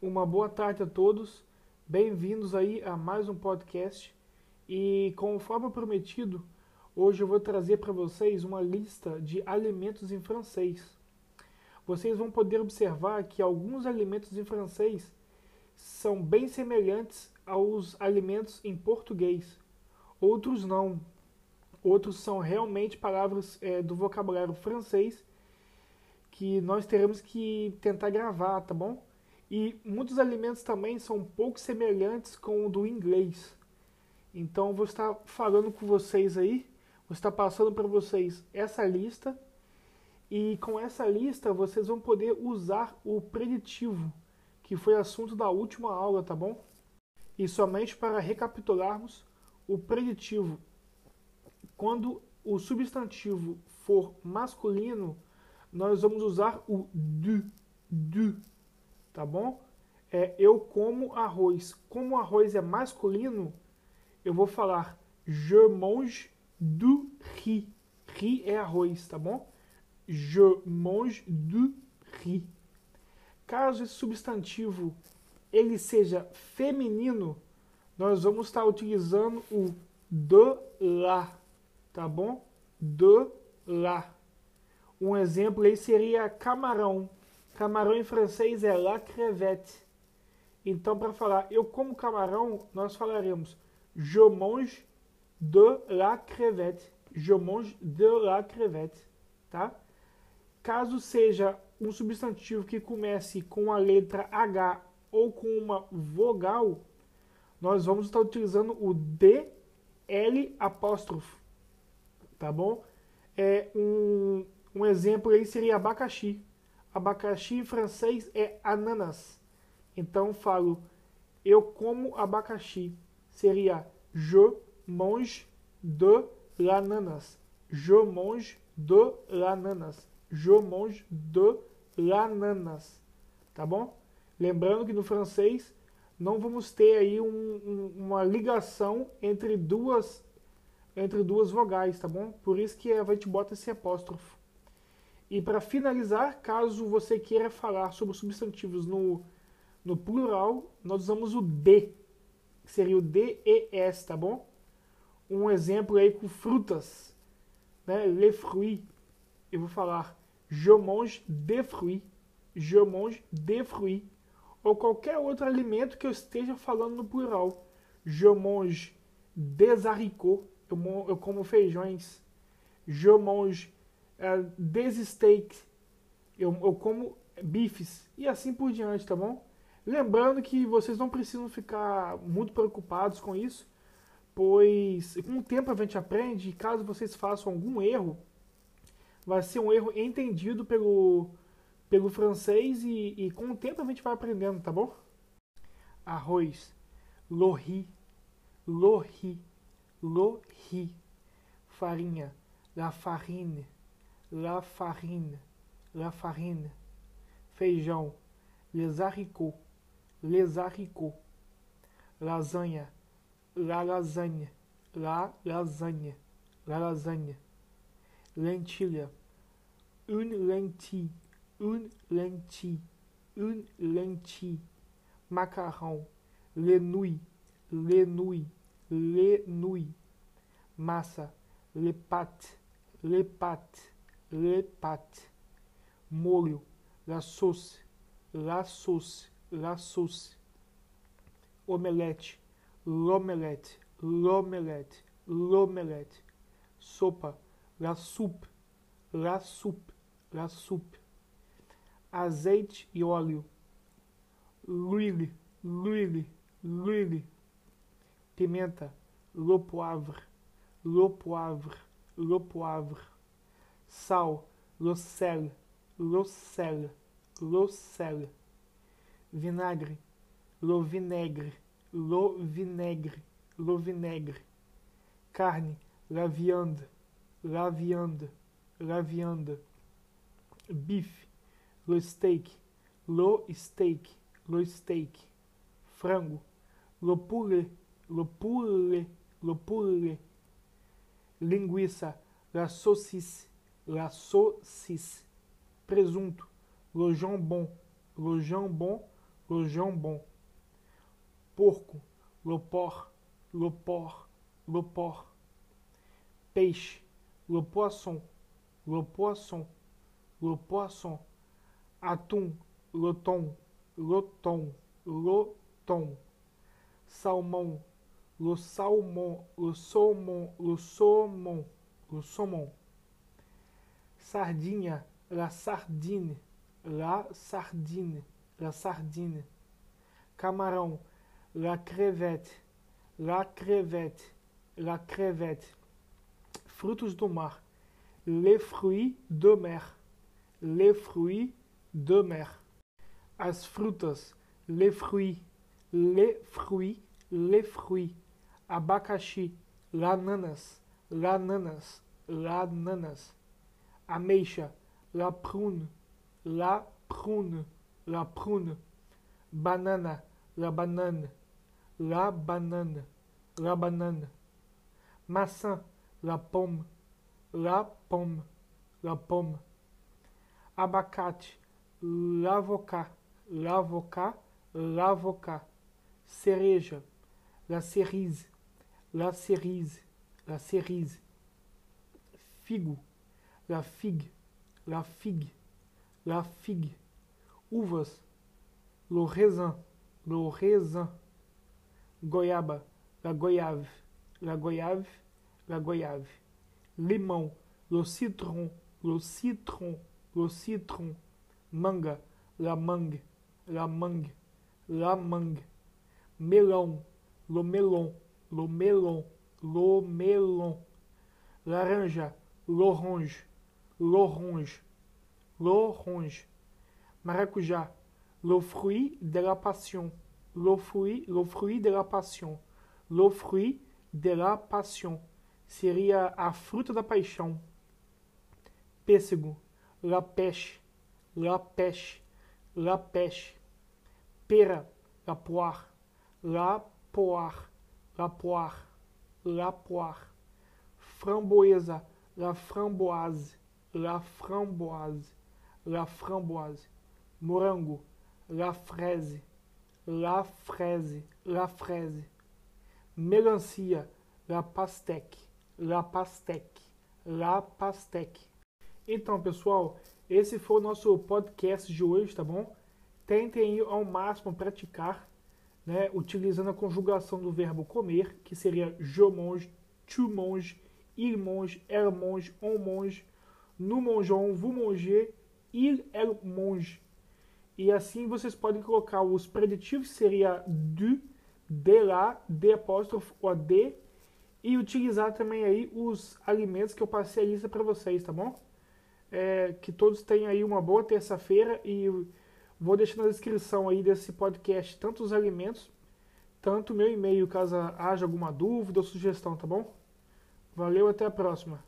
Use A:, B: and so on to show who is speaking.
A: Uma boa tarde a todos. Bem-vindos aí a mais um podcast. E conforme prometido, hoje eu vou trazer para vocês uma lista de alimentos em francês. Vocês vão poder observar que alguns alimentos em francês são bem semelhantes aos alimentos em português. Outros não. Outros são realmente palavras é, do vocabulário francês que nós teremos que tentar gravar, tá bom? E muitos alimentos também são um pouco semelhantes com o do inglês. Então vou estar falando com vocês aí, vou estar passando para vocês essa lista e com essa lista vocês vão poder usar o preditivo, que foi assunto da última aula, tá bom? E somente para recapitularmos, o preditivo, quando o substantivo for masculino, nós vamos usar o du, du, tá bom? É, eu como arroz. Como arroz é masculino, eu vou falar je mange du riz. Riz é arroz, tá bom? Je mange du riz. Caso esse substantivo ele seja feminino, nós vamos estar utilizando o de la, tá bom? De la. Um exemplo aí seria camarão. Camarão em francês é la crevette. Então, para falar eu como camarão, nós falaremos je mange de la crevette. Je mange de la crevette, tá? Caso seja um substantivo que comece com a letra H ou com uma vogal, nós vamos estar utilizando o DL apóstrofo, tá bom? É um, um exemplo aí seria abacaxi abacaxi em francês é ananas. Então falo eu como abacaxi. Seria je mange de l'ananas. Je mange de l'ananas. Je mange de l'ananas. Tá bom? Lembrando que no francês não vamos ter aí um, um, uma ligação entre duas entre duas vogais, tá bom? Por isso que a gente bota esse apóstrofo. E para finalizar, caso você queira falar sobre substantivos no, no plural, nós usamos o D, que seria o DES, tá bom? Um exemplo aí com frutas, né? Les fruits. Eu vou falar je mange des fruits, je mange des fruits. Ou qualquer outro alimento que eu esteja falando no plural. Je mange des haricots, eu, eu como feijões. Je mange uh, eu, eu como bifes e assim por diante, tá bom? Lembrando que vocês não precisam ficar muito preocupados com isso, pois com o tempo a gente aprende e caso vocês façam algum erro, vai ser um erro entendido pelo, pelo francês e, e com o tempo a gente vai aprendendo, tá bom? Arroz, lohri, lohri, lohri, farinha, la farine, la farine, la farine, feijão, les haricots, les haricots, lasanha, la lasagne, la lasagne, la lasagne, lentilha, une lentille, une lentille, une lentille, macarrão, les nouilles, les nouilles, les nouilles, massa, les pâtes, les pâtes, pâtes, molho, la sauce, la sauce, la sauce, omelete, l'omelette, l'omelette, l'omelette, sopa, la soupe, la soupe, la soupe, azeite e óleo, l'huile, l'huile, l'huile, pimenta, le poivre, le poivre, le poivre, sal, sel, le sel, vinagre, vinaigre, le vinaigre, carne, la viande, la viande, la viande, bife, le steak, le steak, le steak, frango, le poulet, le poulet, le poulet, linguiça, la saucisse, la saucisse, presunto, le jambon, le jambon, le jambon. Porco, le porc, le porc, le porc. Peixe, le poisson, le poisson, le poisson. Atum, le thon, le thon, le thon. Salmão, le salmon, le saumon, le saumon, le saumon. Sardinha, la sardine, la sardine, la sardine. Camarão, la crevette, la crevette, la crevette. Frutos do mar, les fruits de mer, les fruits de mer. As frutas, les fruits, les fruits, les fruits. Abacaxi, l'ananas, l'ananas, l'ananas. Ameixa, la prune, la prune, la prune. Banana, la banane, la banane, la banane. Maçã, la pomme, la pomme, la pomme. Abacate, l'avocat, l'avocat, l'avocat. Cereja, la cerise, la cerise, la cerise. Figo, la figue, la figue, la figue. Uvas, le raisin, le raisin. Goiaba, la goiave, la goiave, la goiave. Limão, le citron, le citron, le citron. Manga, la mangue, la mangue, la mangue. Melão, le melon, le melon, le melon. Laranja, l'orange, l'orange, l'orange. Maracujá, le fruit de la passion, le fruit, le fruit de la passion, le fruit de la passion. Seria a fruta da paixão. Pêssego, la pêche, la pêche, la pêche. Pera, la poire, la poire, la poire, la poire. Framboesa, la framboise, la framboise, la framboise. Morango, la fraise, la fraise, la fraise. Melancia, la pastèque, la pastèque, la pastèque. Então, pessoal, esse foi o nosso podcast de hoje, tá bom? Tentem ao máximo praticar, né, utilizando a conjugação do verbo comer, que seria je mange, tu manges, il mange, elle mange, on mange, nous mangeons, vous mangez, il, elle mange. E assim vocês podem colocar os preditivos, seria du, de lá, de apóstrofo, o de, e utilizar também aí os alimentos que eu passei a lista para vocês, tá bom? É, que todos tenham aí uma boa terça-feira e vou deixar na descrição aí desse podcast tanto os alimentos, tanto meu e-mail caso haja alguma dúvida ou sugestão, tá bom? Valeu, até a próxima.